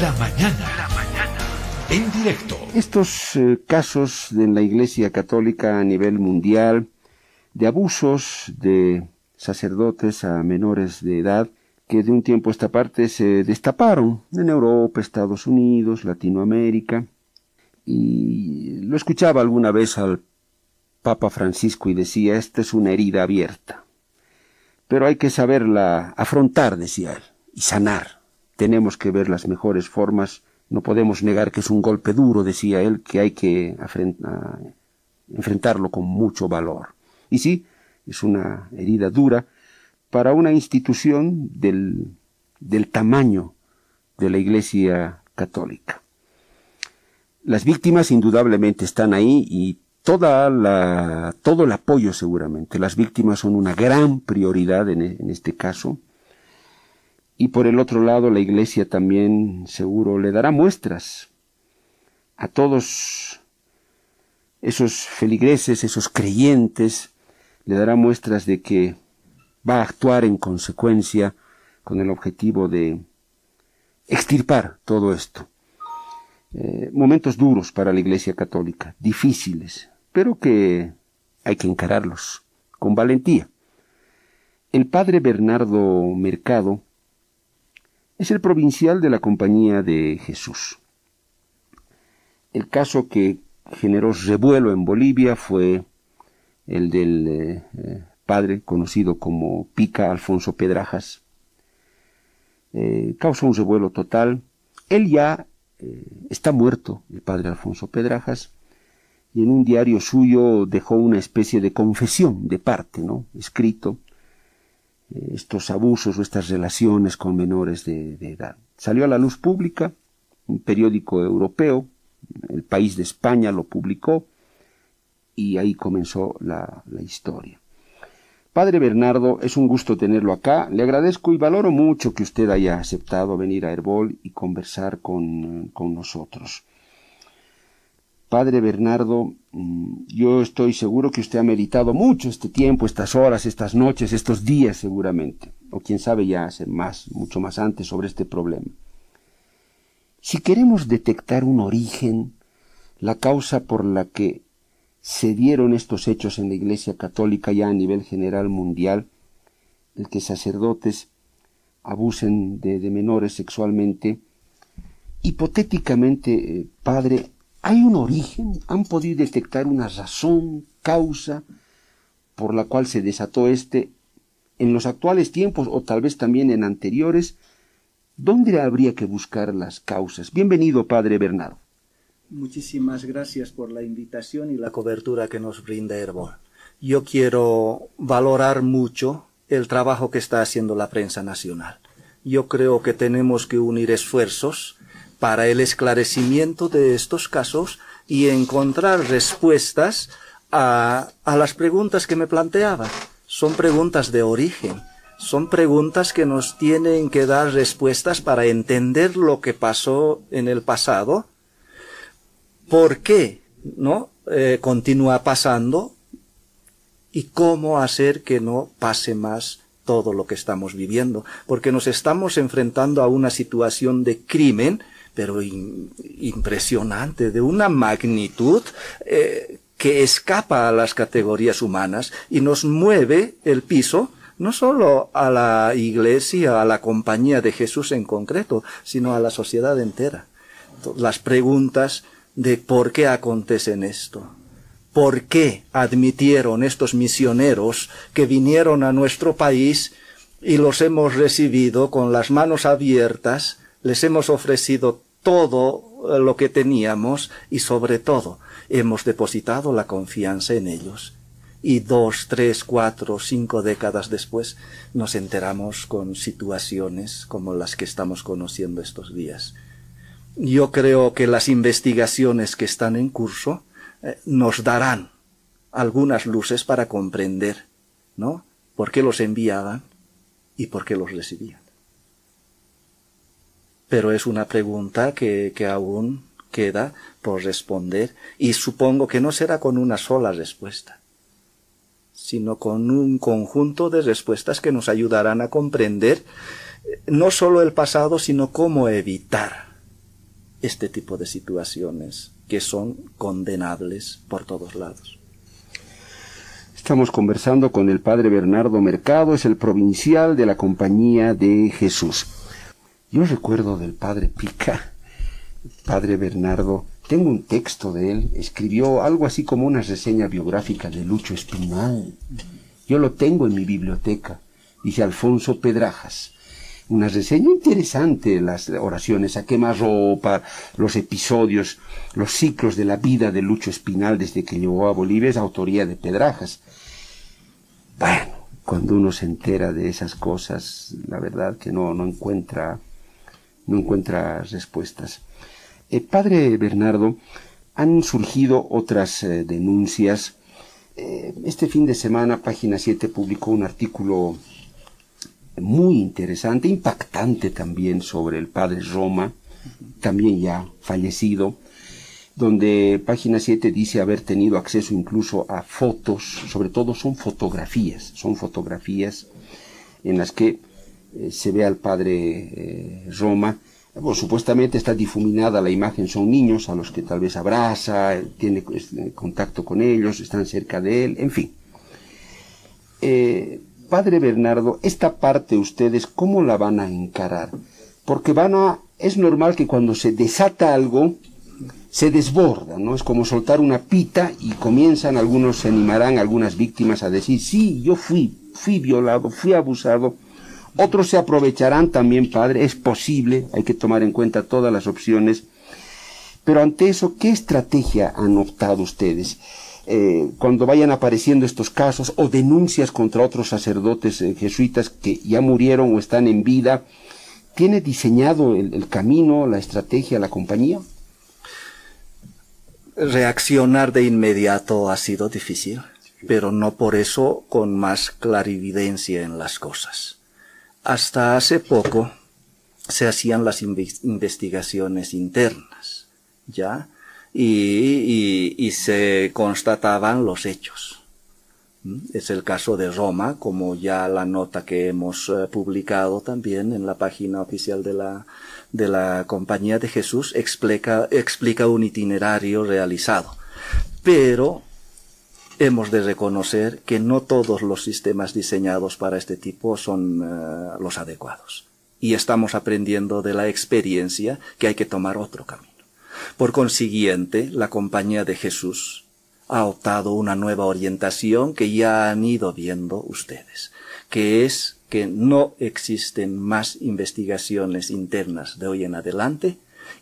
La mañana. La mañana. En directo. Estos eh, casos en la Iglesia Católica a nivel mundial de abusos de sacerdotes a menores de edad que de un tiempo a esta parte se destaparon en Europa, Estados Unidos, Latinoamérica. Y lo escuchaba alguna vez al Papa Francisco y decía, esta es una herida abierta. Pero hay que saberla afrontar, decía él, y sanar. Tenemos que ver las mejores formas. No podemos negar que es un golpe duro, decía él, que hay que enfrentarlo con mucho valor. Y sí, es una herida dura para una institución del, del tamaño de la Iglesia Católica. Las víctimas indudablemente están ahí y toda la, todo el apoyo seguramente. Las víctimas son una gran prioridad en, en este caso. Y por el otro lado, la Iglesia también seguro le dará muestras a todos esos feligreses, esos creyentes, le dará muestras de que va a actuar en consecuencia con el objetivo de extirpar todo esto. Eh, momentos duros para la Iglesia Católica, difíciles, pero que hay que encararlos con valentía. El padre Bernardo Mercado es el provincial de la Compañía de Jesús. El caso que generó revuelo en Bolivia fue el del eh, eh, padre conocido como Pica Alfonso Pedrajas. Eh, causó un revuelo total. Él ya está muerto, el padre Alfonso Pedrajas, y en un diario suyo dejó una especie de confesión de parte, ¿no? Escrito, estos abusos o estas relaciones con menores de, edad. Salió a la luz pública, un periódico europeo, el país de España lo publicó, y ahí comenzó la, historia. Padre Bernardo, es un gusto tenerlo acá. Le agradezco y valoro mucho que usted haya aceptado venir a Herbol y conversar con, con nosotros. Padre Bernardo, mm, yo estoy seguro que usted ha meditado mucho este tiempo, estas horas, estas noches, estos días seguramente, o quién sabe ya hace más, mucho más antes sobre este problema. Si queremos detectar un origen, la causa por la que se dieron estos hechos en la Iglesia Católica ya a nivel general mundial, el que sacerdotes abusen de, menores sexualmente. Hipotéticamente, eh, padre, ¿hay un origen? ¿Han podido detectar una razón, causa por la cual se desató este en los actuales tiempos o tal vez también en anteriores? ¿Dónde habría que buscar las causas? Bienvenido, padre Bernardo. Muchísimas gracias por la invitación y la cobertura que nos brinda Herbol. Yo quiero valorar mucho el trabajo que está haciendo la prensa nacional. Yo creo que tenemos que unir esfuerzos para el esclarecimiento de estos casos y encontrar respuestas a, a las preguntas que me planteaba. Son preguntas de origen, son preguntas que nos tienen que dar respuestas para entender lo que pasó en el pasado. Por qué no eh, continúa pasando. Y cómo hacer que no pase más todo lo que estamos viviendo, porque nos estamos enfrentando a una situación de crimen, pero impresionante, de una magnitud eh, que escapa a las categorías humanas y nos mueve el piso no solo a la iglesia, a la compañía de Jesús en concreto, sino a la sociedad entera. Las preguntas de por qué acontecen esto. ¿Por qué admitieron estos misioneros que vinieron a nuestro país y los hemos recibido con las manos abiertas, les hemos ofrecido todo lo que teníamos y sobre todo hemos depositado la confianza en ellos? Y dos, tres, cuatro, cinco décadas después nos enteramos con situaciones como las que estamos conociendo estos días yo creo que las investigaciones que están en curso eh, nos darán algunas luces para comprender, ¿no? ¿Por qué los enviaban y por qué los recibían? Pero es una pregunta que, que aún queda por responder y supongo que no será con una sola respuesta, sino con un conjunto de respuestas que nos ayudarán a comprender eh, no solo el pasado, sino cómo evitar este tipo de situaciones que son condenables por todos lados. Estamos conversando con el padre Bernardo Mercado, es el provincial de la Compañía de Jesús. Yo recuerdo del padre Pica, padre Bernardo, tengo un texto de él, escribió algo así como una reseña biográfica de Lucho Espinal. Yo lo tengo en mi biblioteca, dice Alfonso Pedrajas una reseña interesante, las oraciones a quemarropa, los episodios, los ciclos de la vida de Lucho Espinal desde que llegó a Bolivia, es autoría de Pedrajas. Bueno, cuando uno se entera de esas cosas, la verdad que no, no encuentra, no encuentra respuestas. Eh, padre Bernardo, han surgido otras eh, denuncias. Eh, este fin de semana, página 7 publicó un artículo muy interesante, impactante también sobre el padre Roma, también ya fallecido, donde página 7 dice haber tenido acceso incluso a fotos, sobre todo son fotografías, son fotografías en las que eh, se ve al padre eh, Roma, supuestamente está difuminada la imagen, son niños a los que tal vez abraza, tiene eh, contacto con ellos, están cerca de él, en fin. Padre Bernardo, esta parte ustedes, ¿cómo la van a encarar? Porque van a, es normal que cuando se desata algo, se desborda, ¿no? Es como soltar una pita y comienzan, algunos se animarán, algunas víctimas a decir, sí, yo fui, fui violado, fui abusado. Otros se aprovecharán también, padre, es posible, hay que tomar en cuenta todas las opciones. Pero ante eso, ¿qué estrategia han optado ustedes? Eh, cuando vayan apareciendo estos casos o denuncias contra otros sacerdotes eh, jesuitas que ya murieron o están en vida, ¿tiene diseñado el, camino, la estrategia, la compañía? Reaccionar de inmediato ha sido difícil, pero no por eso con más clarividencia en las cosas. Hasta hace poco se hacían las investigaciones internas, ¿ya? y, se constataban los hechos. Es el caso de Roma, como ya la nota que hemos eh, publicado también en la página oficial de la, de la Compañía de Jesús, explica, explica un itinerario realizado. Pero hemos de reconocer que no todos los sistemas diseñados para este tipo son eh, los adecuados. Y estamos aprendiendo de la experiencia que hay que tomar otro camino. Por consiguiente, la Compañía de Jesús ha optado una nueva orientación que ya han ido viendo ustedes, que es que no existen más investigaciones internas de hoy en adelante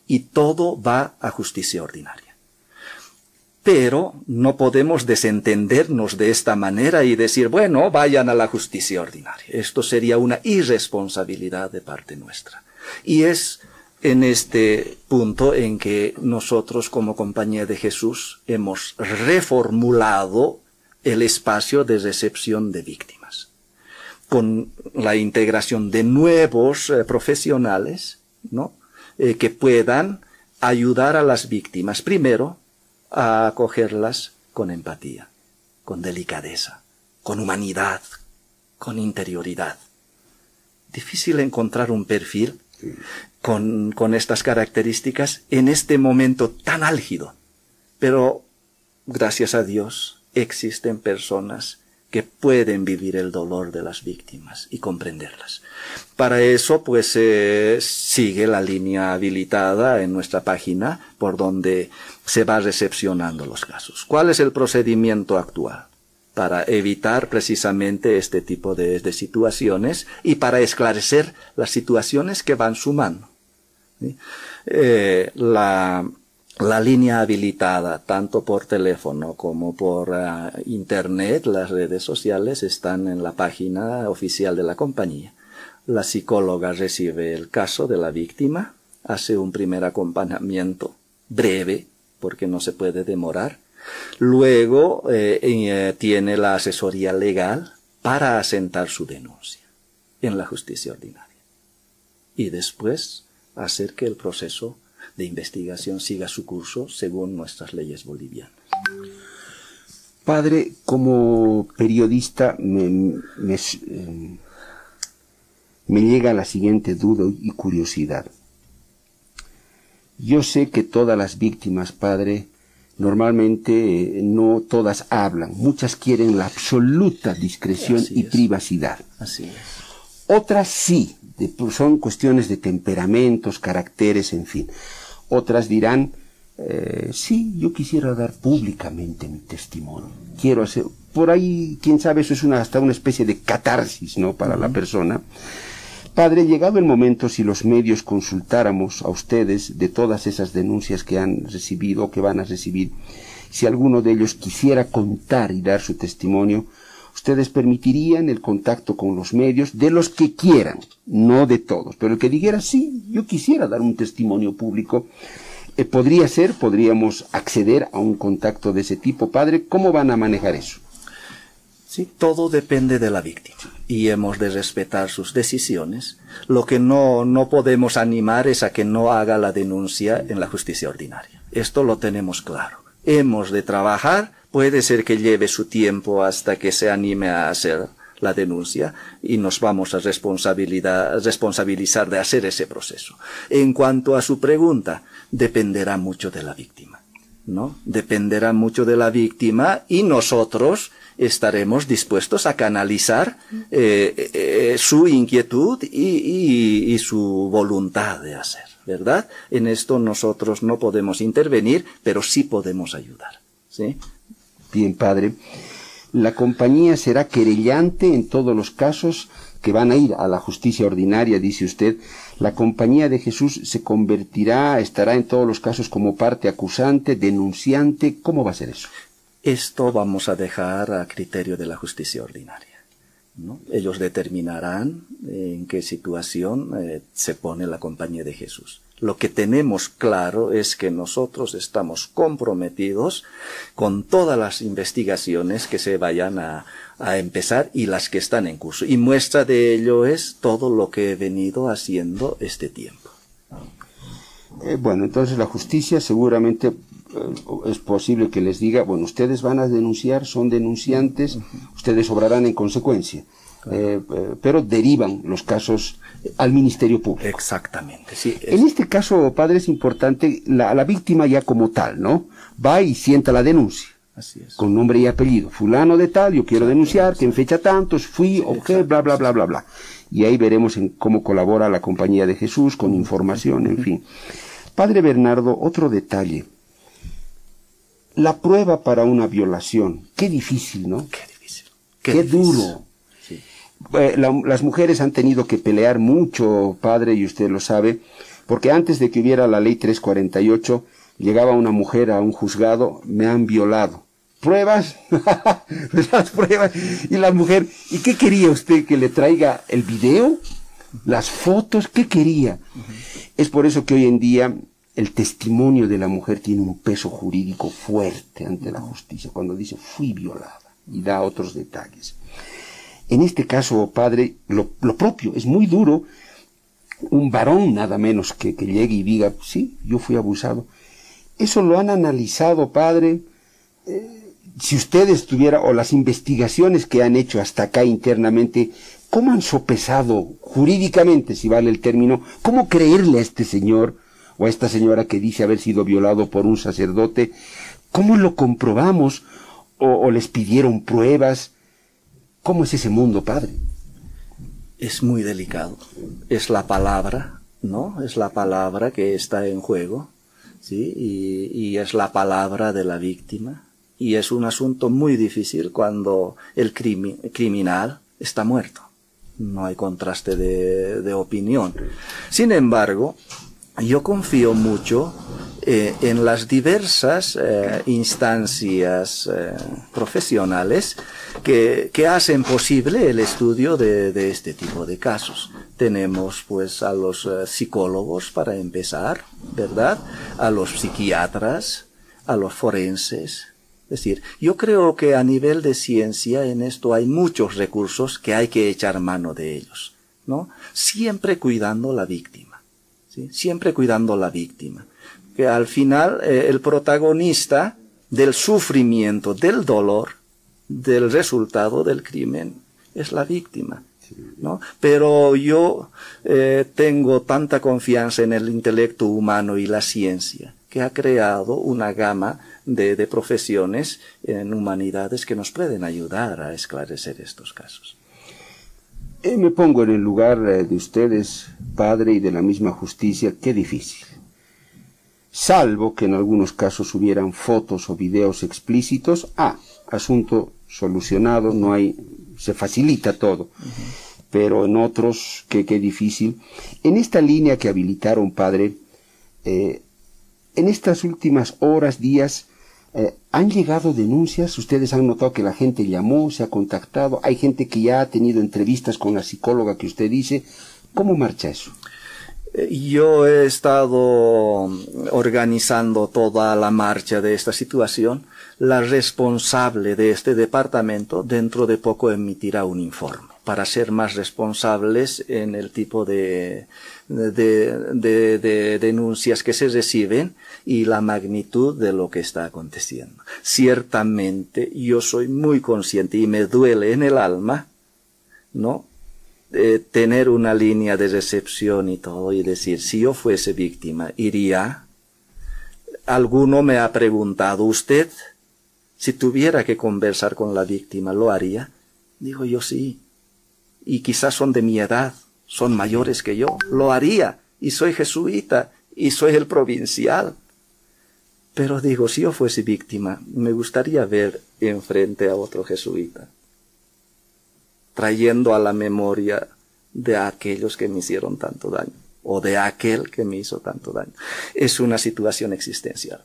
y todo va a justicia ordinaria. Pero no podemos desentendernos de esta manera y decir, bueno, vayan a la justicia ordinaria. Esto sería una irresponsabilidad de parte nuestra. Y es en este punto en que nosotros como compañía de Jesús hemos reformulado el espacio de recepción de víctimas con la integración de nuevos eh, profesionales, ¿no? Eh, que puedan ayudar a las víctimas primero a acogerlas con empatía, con delicadeza, con humanidad, con interioridad. Difícil encontrar un perfil con, con estas características en este momento tan álgido. Pero, gracias a Dios, existen personas que pueden vivir el dolor de las víctimas y comprenderlas. Para eso, pues, eh, sigue la línea habilitada en nuestra página por donde se va recepcionando los casos. ¿Cuál es el procedimiento actual? para evitar precisamente este tipo de, situaciones y para esclarecer las situaciones que van sumando. Eh, la, línea habilitada, tanto por teléfono como por ah, internet, las redes sociales están en la página oficial de la compañía. La psicóloga recibe el caso de la víctima, hace un primer acompañamiento breve, porque no se puede demorar, Luego eh, eh, tiene la asesoría legal para asentar su denuncia en la justicia ordinaria. Y después hacer que el proceso de investigación siga su curso según nuestras leyes bolivianas. Padre, como periodista me, eh, me llega la siguiente duda y curiosidad. Yo sé que todas las víctimas, padre, normalmente eh, no todas hablan, muchas quieren la absoluta discreción y privacidad. Así es. Otras sí, son cuestiones de temperamentos, caracteres, en fin. Otras dirán, eh, sí, yo quisiera dar públicamente mi testimonio. Quiero hacer, por ahí, quién sabe, eso es una, hasta una especie de catarsis, ¿no? Para la persona. Padre, llegado el momento, si los medios consultáramos a ustedes de todas esas denuncias que han recibido o que van a recibir, si alguno de ellos quisiera contar y dar su testimonio, ustedes permitirían el contacto con los medios de los que quieran, no de todos, pero el que dijera, sí, yo quisiera dar un testimonio público, eh, podría ser, podríamos acceder a un contacto de ese tipo. Padre, ¿cómo van a manejar eso? Sí, todo depende de la víctima y hemos de respetar sus decisiones. Lo que no, no podemos animar es a que no haga la denuncia en la justicia ordinaria. Esto lo tenemos claro. Hemos de trabajar, puede ser que lleve su tiempo hasta que se anime a hacer la denuncia y nos vamos a responsabilizar de hacer ese proceso. En cuanto a su pregunta, dependerá mucho de la víctima. ¿No? Dependerá mucho de la víctima y nosotros estaremos dispuestos a canalizar eh, eh, su inquietud y, su voluntad de hacer, ¿verdad? En esto nosotros no podemos intervenir, pero sí podemos ayudar, ¿sí? Bien, padre. La compañía será querellante en todos los casos que van a ir a la justicia ordinaria, dice usted. La compañía de Jesús se convertirá, estará en todos los casos como parte acusante, denunciante. ¿Cómo va a ser eso? Esto vamos a dejar a criterio de la justicia ordinaria. ¿no? Ellos determinarán en qué situación eh, se pone la compañía de Jesús. Lo que tenemos claro es que nosotros estamos comprometidos con todas las investigaciones que se vayan a, a empezar y las que están en curso. Y muestra de ello es todo lo que he venido haciendo este tiempo. Eh, bueno, entonces la justicia seguramente eh, es posible que les diga, bueno, ustedes van a denunciar, son denunciantes, ustedes obrarán en consecuencia. Eh, eh, pero derivan los casos al Ministerio Público. Exactamente, sí. En este caso, padre, es importante la, la, víctima ya como tal, ¿no? Va y sienta la denuncia. Así es. Con nombre y apellido. Fulano de tal, yo quiero denunciar, que en fecha tantos fui, o qué, bla, bla, bla, bla, bla. Y ahí veremos en cómo colabora la Compañía de Jesús con información, en fin. Padre Bernardo, otro detalle la prueba para una violación. Qué difícil, ¿no? Qué difícil. Qué, duro. Eh, las mujeres han tenido que pelear mucho, padre, y usted lo sabe, porque antes de que hubiera la ley 348, llegaba una mujer a un juzgado, me han violado. ¿Pruebas? las pruebas. Y la mujer, ¿y qué quería usted? ¿Que le traiga el video? ¿Las fotos? ¿Qué quería? Es por eso que hoy en día el testimonio de la mujer tiene un peso jurídico fuerte ante la justicia cuando dice fui violada y da otros detalles. En este caso, padre, lo, propio, es muy duro un varón nada menos que, que llegue y diga, sí, yo fui abusado. Eso lo han analizado, padre. Eh, si ustedes tuviera, o las investigaciones que han hecho hasta acá internamente, ¿cómo han sopesado jurídicamente, si vale el término, cómo creerle a este señor o a esta señora que dice haber sido violado por un sacerdote, ¿cómo lo comprobamos? ¿O, les pidieron pruebas? ¿Cómo es ese mundo, padre? Es muy delicado. Es la palabra, ¿no? Es la palabra que está en juego, ¿sí? Y, es la palabra de la víctima. Y es un asunto muy difícil cuando el criminal está muerto. No hay contraste de, de opinión. Sin embargo, yo confío mucho eh, en las diversas eh, instancias eh, profesionales que, que, hacen posible el estudio de, de, este tipo de casos. Tenemos pues a los psicólogos para empezar, ¿verdad? A los psiquiatras, a los forenses. Es decir, yo creo que a nivel de ciencia en esto hay muchos recursos que hay que echar mano de ellos, ¿no? Siempre cuidando la víctima siempre cuidando a la víctima. Que al final eh, el protagonista del sufrimiento, del dolor, del resultado del crimen, es la víctima. ¿no? Pero yo eh, tengo tanta confianza en el intelecto humano y la ciencia que ha creado una gama de, de profesiones en humanidades que nos pueden ayudar a esclarecer estos casos. Eh, me pongo en el lugar eh, de ustedes, padre, y de la misma justicia, qué difícil. Salvo que en algunos casos hubieran fotos o videos explícitos, ah, asunto solucionado, no hay, se facilita todo. Pero en otros, qué, qué difícil. En esta línea que habilitaron, padre, eh, en estas últimas horas, días, eh, ¿Han llegado denuncias? ¿Ustedes han notado que la gente llamó, se ha contactado? ¿Hay gente que ya ha tenido entrevistas con la psicóloga que usted dice? ¿Cómo marcha eso? Eh, yo he estado organizando toda la marcha de esta situación. La responsable de este departamento dentro de poco emitirá un informe para ser más responsables en el tipo de, de, de, denuncias que se reciben y la magnitud de lo que está aconteciendo. Ciertamente yo soy muy consciente y me duele en el alma, ¿no? tener una línea de recepción y todo y decir, si yo fuese víctima, iría. Alguno me ha preguntado, ¿usted, si tuviera que conversar con la víctima, lo haría? Digo yo sí. Y quizás son de mi edad son mayores que yo, lo haría, y soy jesuita, y soy el provincial. Pero digo, si yo fuese víctima, me gustaría ver enfrente a otro jesuita, trayendo a la memoria de aquellos que me hicieron tanto daño, o de aquel que me hizo tanto daño. Es una situación existencial.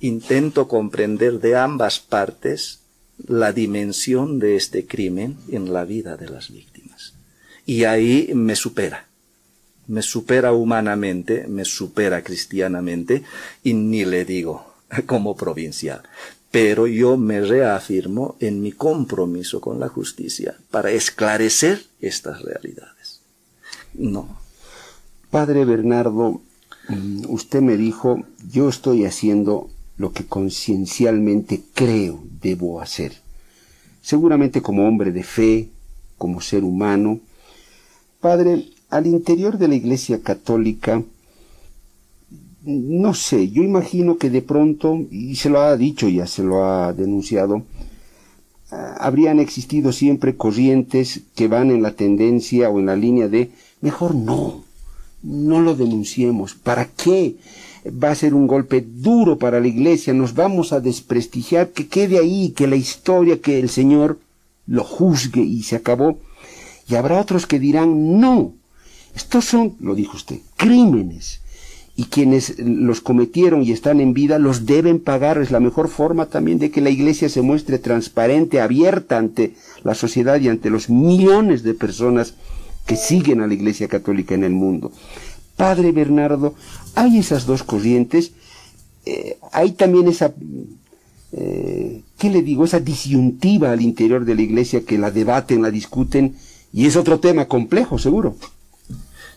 Intento comprender de ambas partes la dimensión de este crimen en la vida de las víctimas. Y ahí me supera. Me supera humanamente, me supera cristianamente y ni le digo como provincial. Pero yo me reafirmo en mi compromiso con la justicia para esclarecer estas realidades. No. Padre Bernardo, mm, usted me dijo, yo estoy haciendo lo que conciencialmente creo debo hacer. Seguramente como hombre de fe, como ser humano, Padre, al interior de la Iglesia Católica, no sé, yo imagino que de pronto, y se lo ha dicho, ya se lo ha denunciado, ah, habrían existido siempre corrientes que van en la tendencia o en la línea de, mejor no, no lo denunciemos, ¿para qué? Va a ser un golpe duro para la iglesia, nos vamos a desprestigiar, que quede ahí, que la historia, que el Señor lo juzgue y se acabó. Y habrá otros que dirán, no, estos son, lo dijo usted, crímenes. Y quienes los cometieron y están en vida los deben pagar. Es la mejor forma también de que la iglesia se muestre transparente, abierta ante la sociedad y ante los millones de personas que siguen a la iglesia católica en el mundo. Padre Bernardo, hay esas dos corrientes, eh, hay también esa, eh, ¿qué le digo? Esa disyuntiva al interior de la iglesia que la debaten, la discuten y es otro tema complejo, seguro.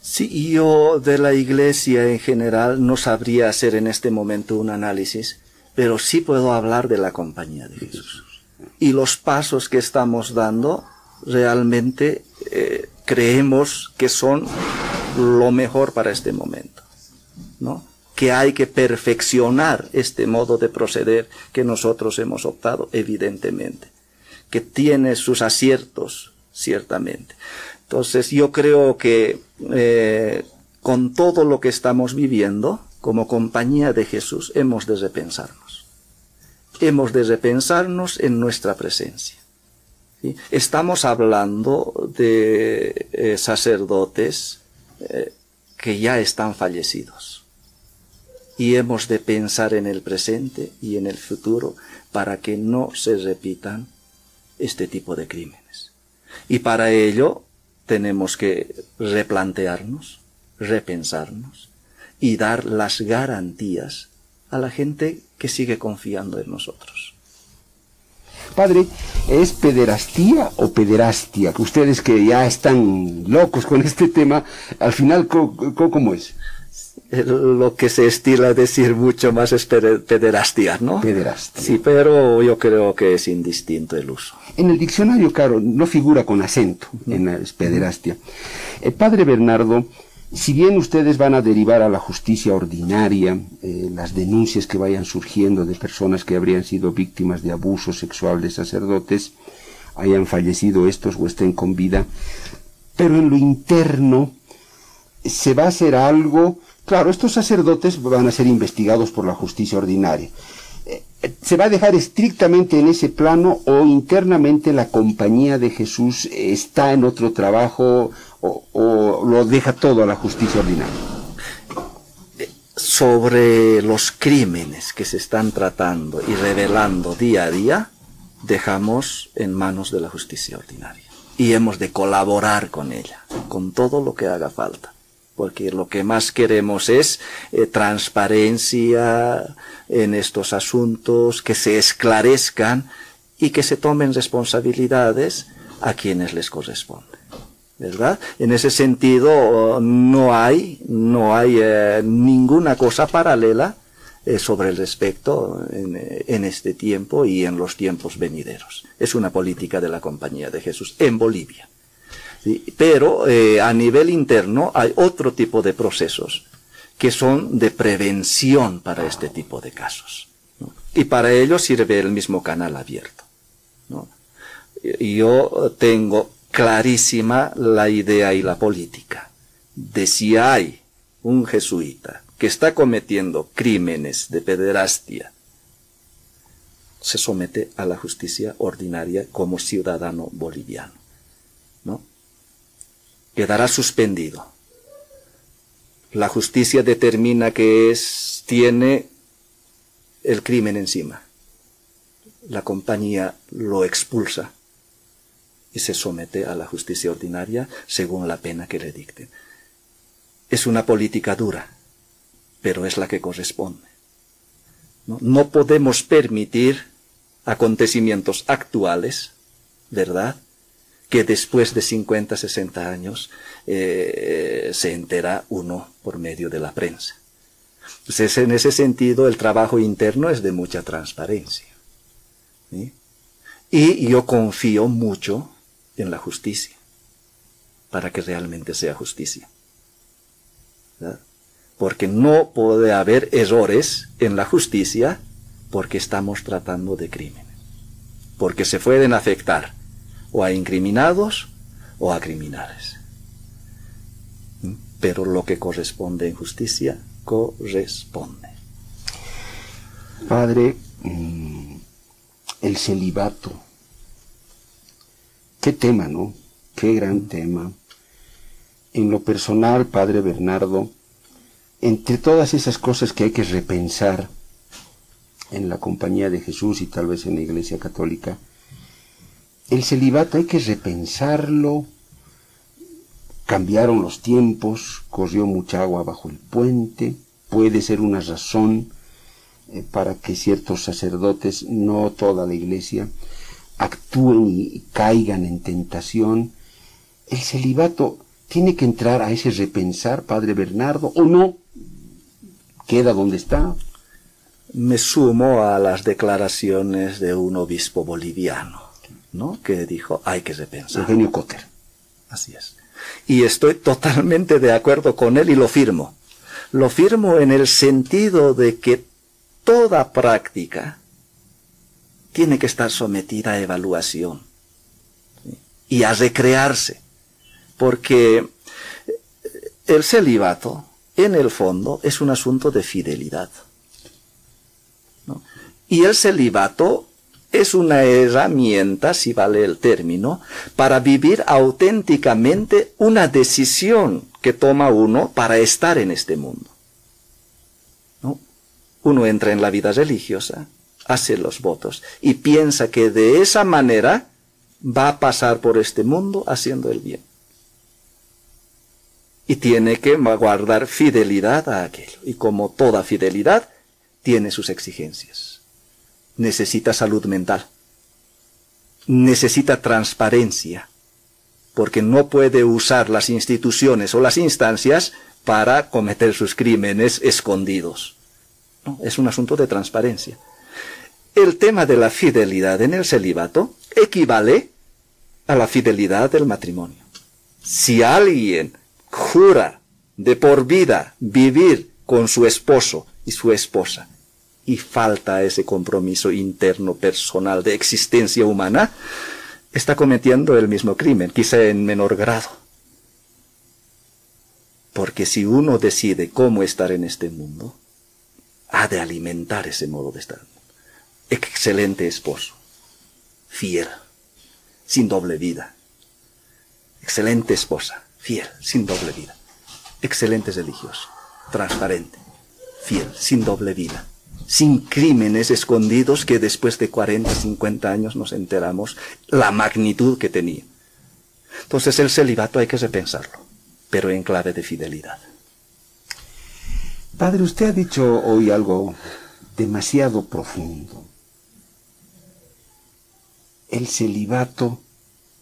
Sí, yo de la iglesia en general no sabría hacer en este momento un análisis, pero sí puedo hablar de la compañía de Jesús. Y los pasos que estamos dando realmente eh, creemos que son lo mejor para este momento, ¿no? Que hay que perfeccionar este modo de proceder que nosotros hemos optado, evidentemente, que tiene sus aciertos, ciertamente. Entonces yo creo que eh, con todo lo que estamos viviendo, como compañía de Jesús, hemos de repensarnos. Hemos de repensarnos en nuestra presencia. Estamos hablando de eh, sacerdotes eh, que ya están fallecidos. Y hemos de pensar en el presente y en el futuro para que no se repitan este tipo de crímenes. Y para ello tenemos que replantearnos, repensarnos y dar las garantías a la gente que sigue confiando en nosotros. Padre, ¿es pederastía o pederastia? Que ustedes que ya están locos con este tema, al final, ¿cómo, es? Lo que se estila decir mucho más es pederastia, ¿no? Pederastia. Sí, pero yo creo que es indistinto el uso. En el diccionario, claro, no figura con acento en la pederastia. El padre Bernardo, si bien ustedes van a derivar a la justicia ordinaria eh, las denuncias que vayan surgiendo de personas que habrían sido víctimas de abuso sexual de sacerdotes, hayan fallecido estos o estén con vida, pero en lo interno se va a hacer algo, claro, estos sacerdotes van a ser investigados por la justicia ordinaria, se va a dejar estrictamente en ese plano o internamente la compañía de Jesús está en otro trabajo o, lo deja todo a la justicia ordinaria? Sobre los crímenes que se están tratando y revelando día a día, dejamos en manos de la justicia ordinaria. Y hemos de colaborar con ella, con todo lo que haga falta porque lo que más queremos es eh, transparencia en estos asuntos, que se esclarezcan y que se tomen responsabilidades a quienes les corresponde. ¿Verdad? En ese sentido no hay, no hay eh, ninguna cosa paralela eh, sobre el respecto en este tiempo y en los tiempos venideros. Es una política de la Compañía de Jesús en Bolivia. Pero eh, a nivel interno hay otro tipo de procesos que son de prevención para este tipo de casos. Y para ello sirve el mismo canal abierto. Yo tengo clarísima la idea y la política de si hay un jesuita que está cometiendo crímenes de pederastia, se somete a la justicia ordinaria como ciudadano boliviano quedará suspendido. La justicia determina que es, tiene el crimen encima. La compañía lo expulsa y se somete a la justicia ordinaria según la pena que le dicten. Es una política dura, pero es la que corresponde. No, no podemos permitir acontecimientos actuales, ¿verdad? Que después de 50, 60 años eh, se entera uno por medio de la prensa. Entonces, en ese sentido, el trabajo interno es de mucha transparencia. Y yo confío mucho en la justicia, para que realmente sea justicia. Porque no puede haber errores en la justicia porque estamos tratando de crímenes. Porque se pueden afectar o a incriminados o a criminales. Pero lo que corresponde en justicia, corresponde. Padre, mm, el celibato. Qué tema, ¿no? Qué gran tema. En lo personal, Padre Bernardo, entre todas esas cosas que hay que repensar en la compañía de Jesús y tal vez en la Iglesia Católica, el celibato hay que repensarlo. Cambiaron los tiempos, corrió mucha agua bajo el puente, puede ser una razón eh, para que ciertos sacerdotes, no toda la iglesia, actúen y caigan en tentación. El celibato tiene que entrar a ese repensar, Padre Bernardo, o no, queda donde está. Me sumo a las declaraciones de un obispo boliviano ¿no? Que dijo, hay que repensar. Eugenio Cotter. Así es. Y estoy totalmente de acuerdo con él y lo firmo. Lo firmo en el sentido de que toda práctica tiene que estar sometida a evaluación y a recrearse. Porque el celibato, en el fondo, es un asunto de fidelidad. Y el celibato es una herramienta, si vale el término, para vivir auténticamente una decisión que toma uno para estar en este mundo. Uno entra en la vida religiosa, hace los votos y piensa que de esa manera va a pasar por este mundo haciendo el bien. Y tiene que guardar fidelidad a aquello. Y como toda fidelidad, tiene sus exigencias necesita salud mental, necesita transparencia, porque no puede usar las instituciones o las instancias para cometer sus crímenes escondidos. Es un asunto de transparencia. El tema de la fidelidad en el celibato equivale a la fidelidad del matrimonio. Si alguien jura de por vida vivir con su esposo y su esposa y falta ese compromiso interno personal de existencia humana, está cometiendo el mismo crimen, quizá en menor grado. Porque si uno decide cómo estar en este mundo, ha de alimentar ese modo de estar. Excelente esposo, fiel, sin doble vida. Excelente esposa, fiel, sin doble vida. Excelente religioso, transparente, fiel, sin doble vida. Sin crímenes escondidos que después de 40, 50 años nos enteramos la magnitud que tenía. Entonces el celibato hay que repensarlo, pero en clave de fidelidad. Padre, usted ha dicho hoy algo demasiado profundo. El celibato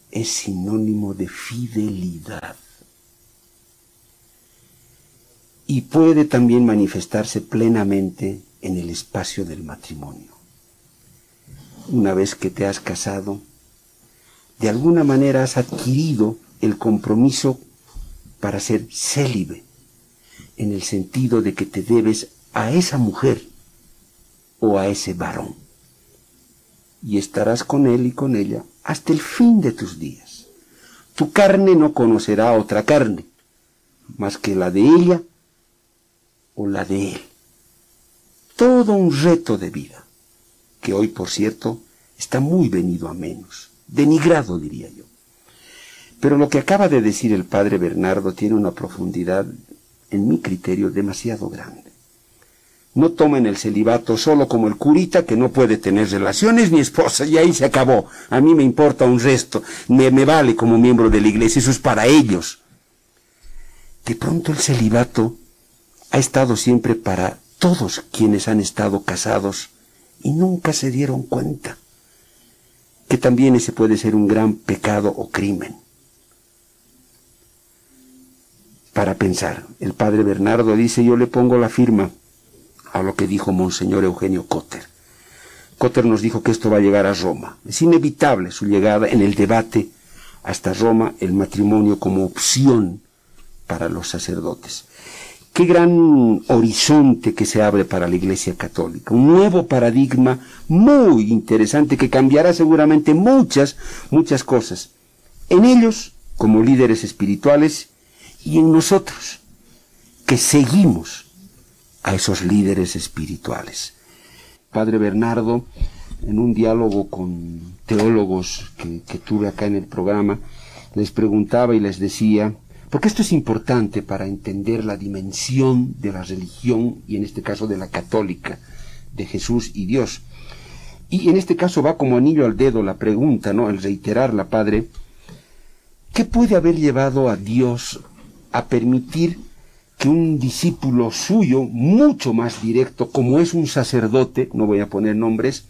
es sinónimo de fidelidad y puede también manifestarse plenamente en el espacio del matrimonio. Una vez que te has casado, de alguna manera has adquirido el compromiso para ser célibe en el sentido de que te debes a esa mujer o a ese varón. Y estarás con él y con ella hasta el fin de tus días. Tu carne no conocerá otra carne, más que la de ella o la de él. Todo un reto de vida, que hoy, por cierto, está muy venido a menos, denigrado, diría yo. Pero lo que acaba de decir el padre Bernardo tiene una profundidad en mi criterio, demasiado grande. No tomen el celibato solo como el curita que no puede tener relaciones ni esposa, y ahí se acabó. A mí me importa un resto, me, me vale como miembro de la iglesia, eso es para ellos. De pronto el celibato ha estado siempre para todos quienes han estado casados y nunca se dieron cuenta que también ese puede ser un gran pecado o crimen. para pensar. El padre Bernardo dice, yo le pongo la firma a lo que dijo Monseñor Eugenio Cotter. Cotter nos dijo que esto va a llegar a Roma. Es inevitable su llegada en el debate hasta Roma, el matrimonio como opción para los sacerdotes. Qué gran horizonte que se abre para la Iglesia Católica, un nuevo paradigma muy interesante que cambiará seguramente muchas, muchas cosas. En ellos, como líderes espirituales, y en nosotros, que seguimos a esos líderes espirituales. Padre Bernardo, en un diálogo con teólogos que, tuve acá en el programa, les preguntaba y les decía, porque esto es importante para entender la dimensión de la religión y en este caso de la católica, de Jesús y Dios. Y en este caso va como anillo al dedo la pregunta, ¿no? El reiterarla, Padre, ¿qué puede haber llevado a Dios a permitir que un discípulo suyo, mucho más directo, como es un sacerdote, no voy a poner nombres,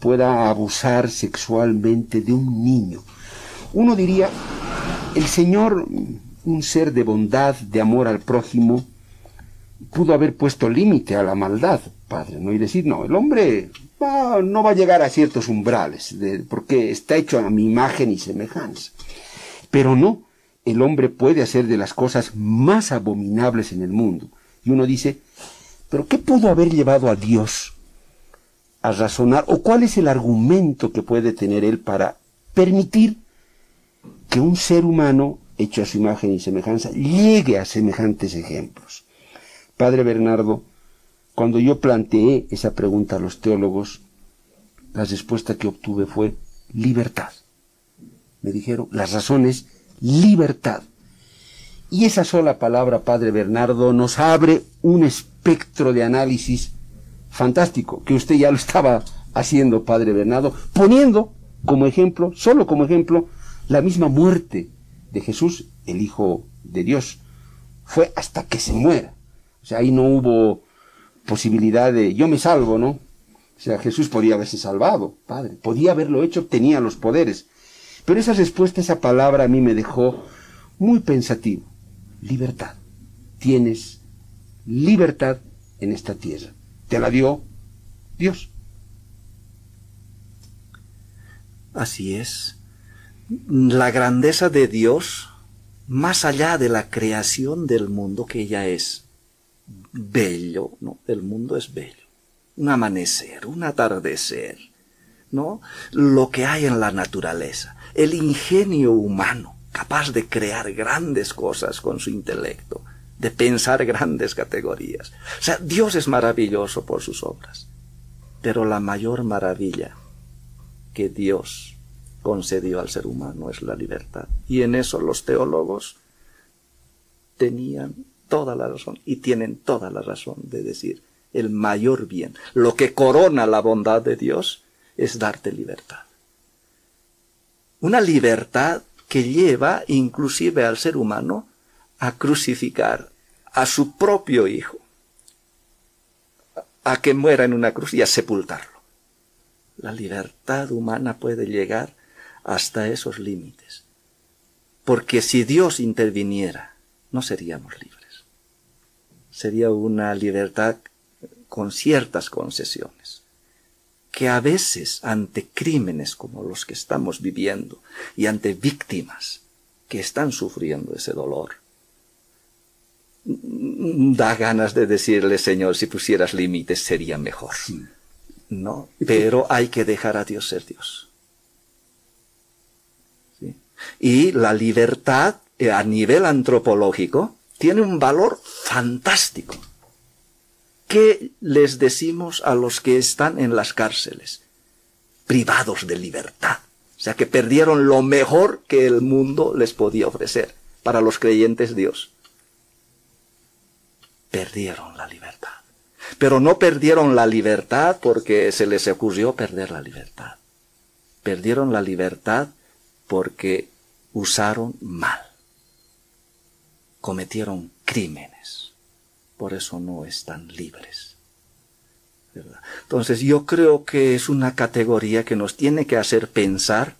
pueda abusar sexualmente de un niño. Uno diría, el Señor, un ser de bondad, de amor al prójimo, pudo haber puesto límite a la maldad, Padre, ¿no? Y decir, no, el hombre no va a llegar a ciertos umbrales, porque está hecho a mi imagen y semejanza. Pero no, el hombre puede hacer de las cosas más abominables en el mundo. Y uno dice, pero ¿qué pudo haber llevado a Dios a razonar o cuál es el argumento que puede tener él para permitir que un ser humano hecho a su imagen y semejanza llegue a semejantes ejemplos? Padre Bernardo, cuando yo planteé esa pregunta a los teólogos, la respuesta que obtuve fue libertad. Me dijeron, las razones libertad. Y esa sola palabra, Padre Bernardo, nos abre un espectro de análisis fantástico, que usted ya lo estaba haciendo, Padre Bernardo, poniendo como ejemplo, solo como ejemplo, la misma muerte de Jesús, el Hijo de Dios. Fue hasta que se muera. O sea, ahí no hubo posibilidad de yo me salvo, ¿no? O sea, Jesús podía haberse salvado, Padre. Podía haberlo hecho, tenía los poderes. Pero esa respuesta, esa palabra a mí me dejó muy pensativo. Libertad. Tienes libertad en esta tierra. Te la dio Dios. Así es. La grandeza de Dios, más allá de la creación del mundo que ya es bello, ¿no? El mundo es bello. Un amanecer, un atardecer, ¿no? Lo que hay en la naturaleza, el ingenio humano, capaz de crear grandes cosas con su intelecto, de pensar grandes categorías. O sea, Dios es maravilloso por sus obras. Pero la mayor maravilla que Dios concedió al ser humano es la libertad. Y en eso los teólogos tenían toda la razón y tienen toda la razón de decir el mayor bien, lo que corona la bondad de Dios es darte libertad. Una libertad que lleva inclusive al ser humano a crucificar a su propio hijo, a que muera en una cruz y a sepultarlo. La libertad humana puede llegar hasta esos límites. Porque si Dios interviniera, no seríamos libres. Sería una libertad con ciertas concesiones, que a veces ante crímenes como los que estamos viviendo y ante víctimas que están sufriendo ese dolor, da ganas de decirle, Señor, si pusieras límites sería mejor. No, pero hay que dejar a Dios ser Dios. Y la libertad eh, a nivel antropológico tiene un valor fantástico. ¿Qué les decimos a los que están en las cárceles? Privados de libertad. O sea, que perdieron lo mejor que el mundo les podía ofrecer. Para los creyentes Dios. Perdieron la libertad. Pero no perdieron la libertad porque se les ocurrió perder la libertad. Perdieron la libertad porque usaron mal. Cometieron crímenes. Por eso no están libres. Entonces yo creo que es una categoría que nos tiene que hacer pensar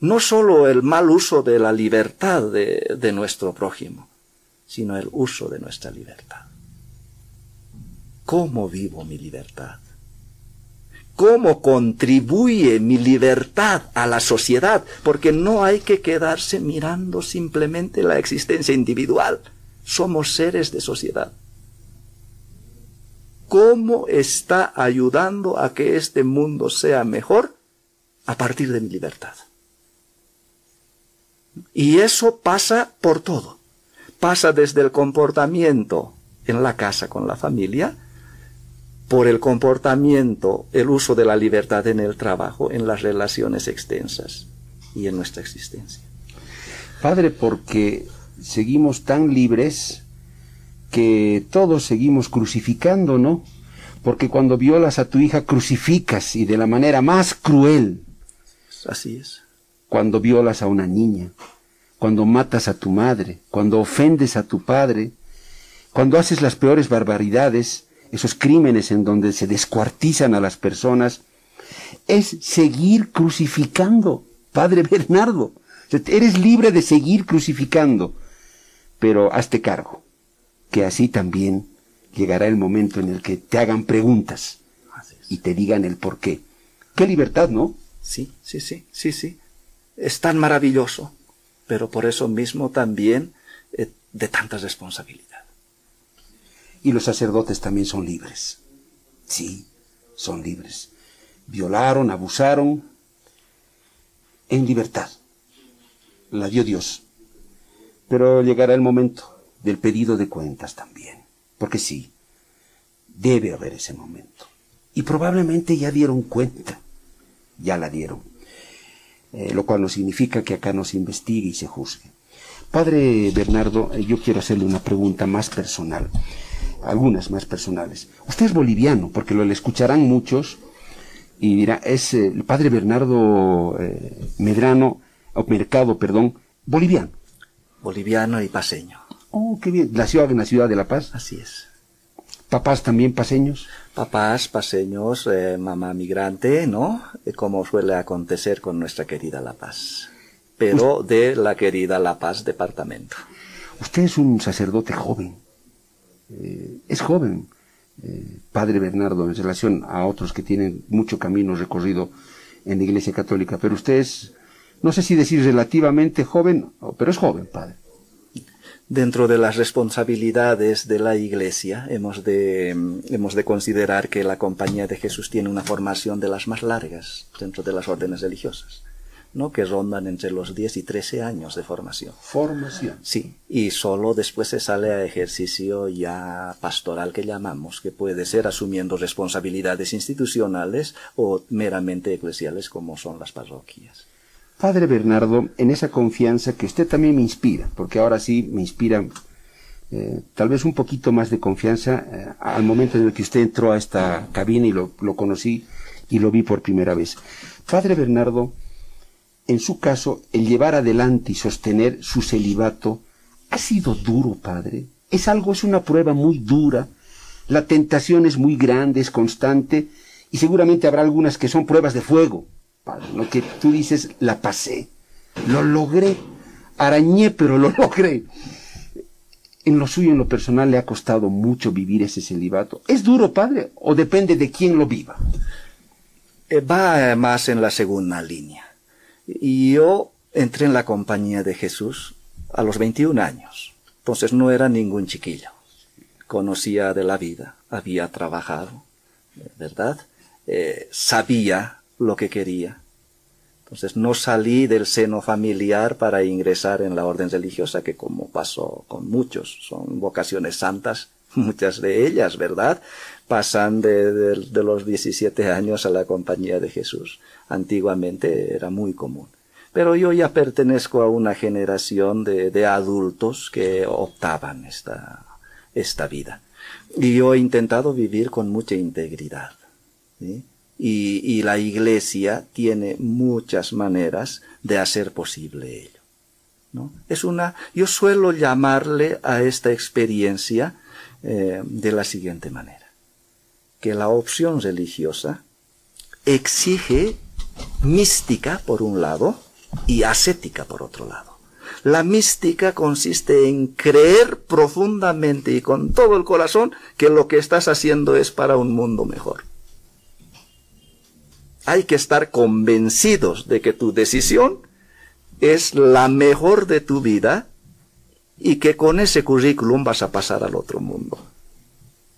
no solo el mal uso de la libertad de, de nuestro prójimo, sino el uso de nuestra libertad. ¿Cómo vivo mi libertad? ¿Cómo contribuye mi libertad a la sociedad? Porque no hay que quedarse mirando simplemente la existencia individual. Somos seres de sociedad. ¿Cómo está ayudando a que este mundo sea mejor a partir de mi libertad? Y eso pasa por todo. Pasa desde el comportamiento en la casa con la familia, por el comportamiento, el uso de la libertad en el trabajo, en las relaciones extensas y en nuestra existencia. Padre, porque seguimos tan libres que todos seguimos crucificando, ¿no? Porque cuando violas a tu hija crucificas y de la manera más cruel. Así es. Cuando violas a una niña, cuando matas a tu madre, cuando ofendes a tu padre, cuando haces las peores barbaridades, esos crímenes en donde se descuartizan a las personas, es seguir crucificando, Padre Bernardo. Eres libre de seguir crucificando, pero hazte cargo, que así también llegará el momento en el que te hagan preguntas y te digan el por qué. Qué libertad, ¿no? Sí, sí, sí, sí, sí. Es tan maravilloso, pero por eso mismo también eh, de tanta responsabilidad y los sacerdotes también son libres. Sí, son libres. Violaron, abusaron, en libertad. La dio Dios. Pero llegará el momento del pedido de cuentas también. Porque sí, debe haber ese momento. Y probablemente ya dieron cuenta. Ya la dieron. Eh, lo cual no significa que acá no se investigue y se juzgue. Padre Bernardo, eh, yo quiero hacerle una pregunta más personal algunas más personales. Usted es boliviano, porque lo escucharán muchos y dirá, es eh, el padre Bernardo eh, Medrano, o Mercado, perdón, boliviano. Boliviano y paseño. Oh, qué bien. ¿Nació en la ciudad de La Paz? Así es. ¿Papás también paseños? Papás paseños, eh, mamá migrante, ¿no? Como suele acontecer con nuestra querida La Paz. Pero de la querida La Paz departamento. Usted es un sacerdote joven. Eh, es joven, eh, padre Bernardo, en relación a otros que tienen mucho camino recorrido en la Iglesia Católica, pero usted es, no sé si decir relativamente joven, pero es joven, padre. Dentro de las responsabilidades de la Iglesia hemos de, hemos de considerar que la Compañía de Jesús tiene una formación de las más largas dentro de las órdenes religiosas. ¿No? que rondan entre los 10 y 13 años de formación. Formación. Sí, y solo después se sale a ejercicio ya pastoral que llamamos, que puede ser asumiendo responsabilidades institucionales o meramente eclesiales como son las parroquias. Padre Bernardo, en esa confianza que usted también me inspira, porque ahora sí me inspira eh, tal vez un poquito más de confianza eh, al momento en el que usted entró a esta cabina y lo, lo conocí y lo vi por primera vez. Padre Bernardo, en su caso, el llevar adelante y sostener su celibato ha sido duro, padre. Es algo, es una prueba muy dura. La tentación es muy grande, es constante, y seguramente habrá algunas que son pruebas de fuego, padre. Lo que tú dices, la pasé, lo logré, arañé, pero lo logré. En lo suyo, en lo personal, le ha costado mucho vivir ese celibato. ¿Es duro, padre, o depende de quién lo viva? Eh, va más en la segunda línea. Y yo entré en la compañía de Jesús a los 21 años. Entonces no era ningún chiquillo. Conocía de la vida, había trabajado, ¿verdad? Eh, sabía lo que quería. Entonces no salí del seno familiar para ingresar en la orden religiosa, que como pasó con muchos, son vocaciones santas, muchas de ellas, ¿verdad? Pasan de, los 17 años a la compañía de Jesús antiguamente era muy común. Pero yo ya pertenezco a una generación de, adultos que optaban esta, esta vida. Y yo he intentado vivir con mucha integridad. Y, y, la iglesia tiene muchas maneras de hacer posible ello. ¿no? Es una, yo suelo llamarle a esta experiencia eh, de la siguiente manera, que la opción religiosa exige mística por un lado y ascética por otro lado. La mística consiste en creer profundamente y con todo el corazón que lo que estás haciendo es para un mundo mejor. Hay que estar convencidos de que tu decisión es la mejor de tu vida y que con ese currículum vas a pasar al otro mundo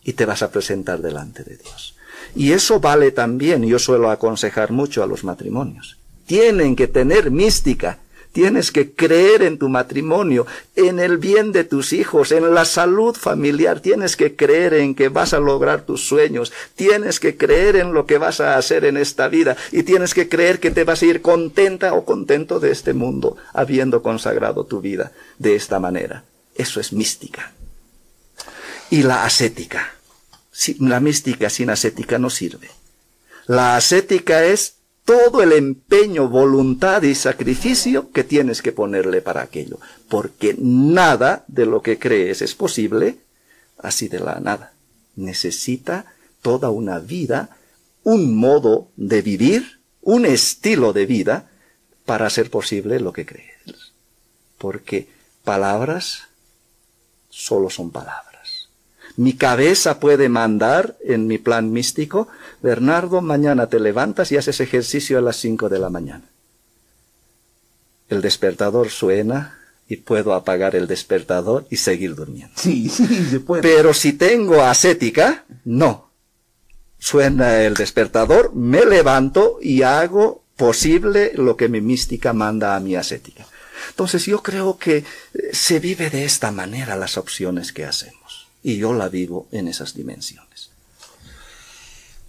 y te vas a presentar delante de Dios. Y eso vale también, yo suelo aconsejar mucho a los matrimonios. Tienen que tener mística, tienes que creer en tu matrimonio, en el bien de tus hijos, en la salud familiar, tienes que creer en que vas a lograr tus sueños, tienes que creer en lo que vas a hacer en esta vida y tienes que creer que te vas a ir contenta o contento de este mundo, habiendo consagrado tu vida de esta manera. Eso es mística. Y la ascética la mística sin ascética no sirve. La ascética es todo el empeño, voluntad y sacrificio que tienes que ponerle para aquello, porque nada de lo que crees es posible así de la nada. Necesita toda una vida, un modo de vivir, un estilo de vida para hacer posible lo que crees. Porque palabras solo son palabras. Mi cabeza puede mandar en mi plan místico, Bernardo, mañana te levantas y haces ejercicio a las cinco de la mañana. El despertador suena y puedo apagar el despertador y seguir durmiendo. Sí, sí, se puede. Pero si tengo ascética, no. Suena el despertador, me levanto y hago posible lo que mi mística manda a mi ascética. Entonces yo creo que eh, se vive de esta manera las opciones que hacemos y yo la vivo en esas dimensiones.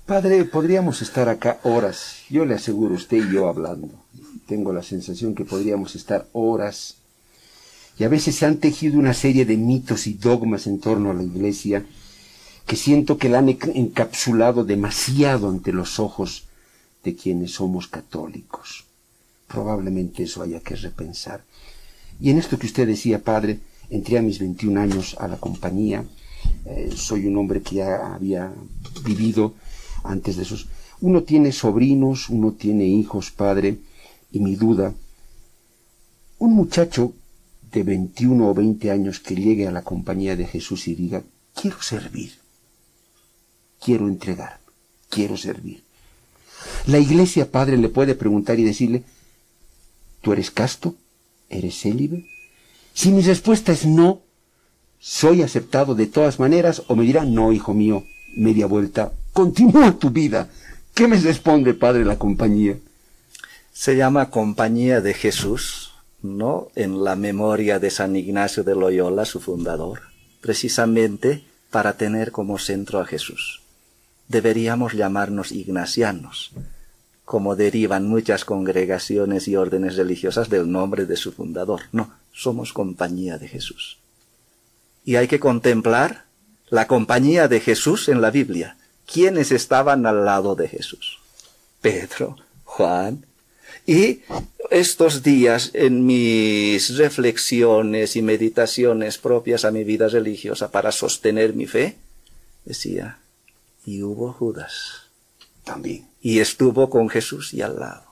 Padre, podríamos estar acá horas, yo le aseguro usted y yo hablando. Tengo la sensación que podríamos estar horas y a veces se han tejido una serie de mitos y dogmas en torno a la iglesia que siento que la han encapsulado demasiado ante los ojos de quienes somos católicos. Probablemente eso haya que repensar. Y en esto que usted decía, padre, entré a mis 21 años a la compañía, eh, soy un hombre que ya había vivido antes de esos. Uno tiene sobrinos, uno tiene hijos, padre, y mi duda, un muchacho de 21 o 20 años que llegue a la compañía de Jesús y diga, quiero servir, quiero entregar, quiero servir. La iglesia, padre, le puede preguntar y decirle, ¿tú eres casto? ¿Eres célibe? Si mi respuesta es no, soy aceptado de todas maneras o me dirá, no, hijo mío, media vuelta, continúa tu vida. ¿Qué me responde, padre, la compañía? Se llama Compañía de Jesús, ¿no? En la memoria de San Ignacio de Loyola, su fundador, precisamente para tener como centro a Jesús. Deberíamos llamarnos ignacianos, como derivan muchas congregaciones y órdenes religiosas del nombre de su fundador. No, somos compañía de Jesús. Y hay que contemplar la compañía de Jesús en la Biblia. ¿Quiénes estaban al lado de Jesús? Pedro, Juan. Y estos días en mis reflexiones y meditaciones propias a mi vida religiosa para sostener mi fe, decía, y hubo Judas. También. Y estuvo con Jesús y al lado.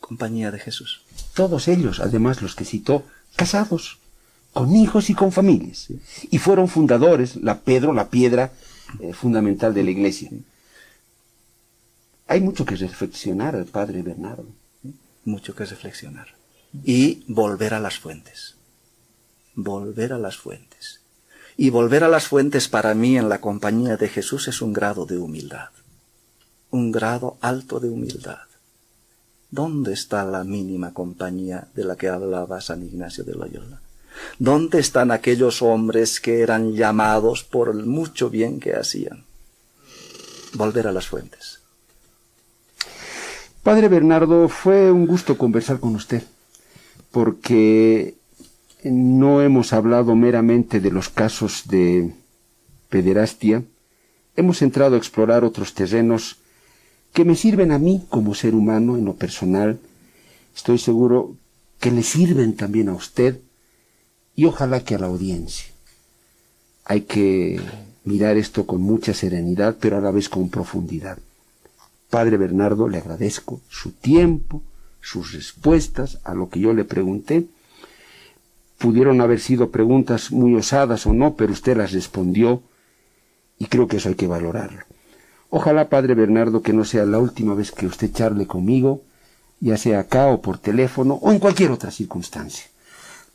Compañía de Jesús. Todos ellos, además los que citó, casados, con hijos y con familias. Y fueron fundadores, la Pedro, la piedra eh, fundamental de la iglesia. Hay mucho que reflexionar al padre Bernardo. Mucho que reflexionar. Y volver a las fuentes. Volver a las fuentes. Y volver a las fuentes para mí en la compañía de Jesús es un grado de humildad. Un grado alto de humildad. ¿Dónde está la mínima compañía de la que hablaba San Ignacio de Loyola? ¿Dónde están aquellos hombres que eran llamados por el mucho bien que hacían? Volver a las fuentes. Padre Bernardo, fue un gusto conversar con usted, porque no hemos hablado meramente de los casos de pederastia, hemos entrado a explorar otros terrenos que me sirven a mí como ser humano en lo personal, estoy seguro que le sirven también a usted y ojalá que a la audiencia. Hay que mirar esto con mucha serenidad, pero a la vez con profundidad. Padre Bernardo, le agradezco su tiempo, sus respuestas a lo que yo le pregunté. Pudieron haber sido preguntas muy osadas o no, pero usted las respondió y creo que eso hay que valorarlo. Ojalá, Padre Bernardo, que no sea la última vez que usted charle conmigo, ya sea acá o por teléfono o en cualquier otra circunstancia.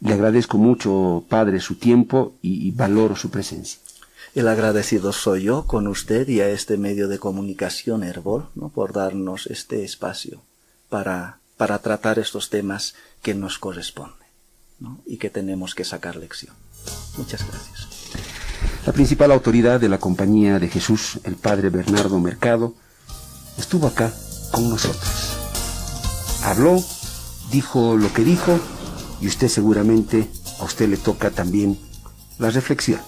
Le agradezco mucho, Padre, su tiempo y, valoro su presencia. El agradecido soy yo con usted y a este medio de comunicación, Herbol, ¿no? por darnos este espacio para, para tratar estos temas que nos corresponden y que tenemos que sacar lección. Muchas gracias. La principal autoridad de la Compañía de Jesús, el Padre Bernardo Mercado, estuvo acá con nosotros. Habló, dijo lo que dijo, y usted seguramente, a usted le toca también la reflexión.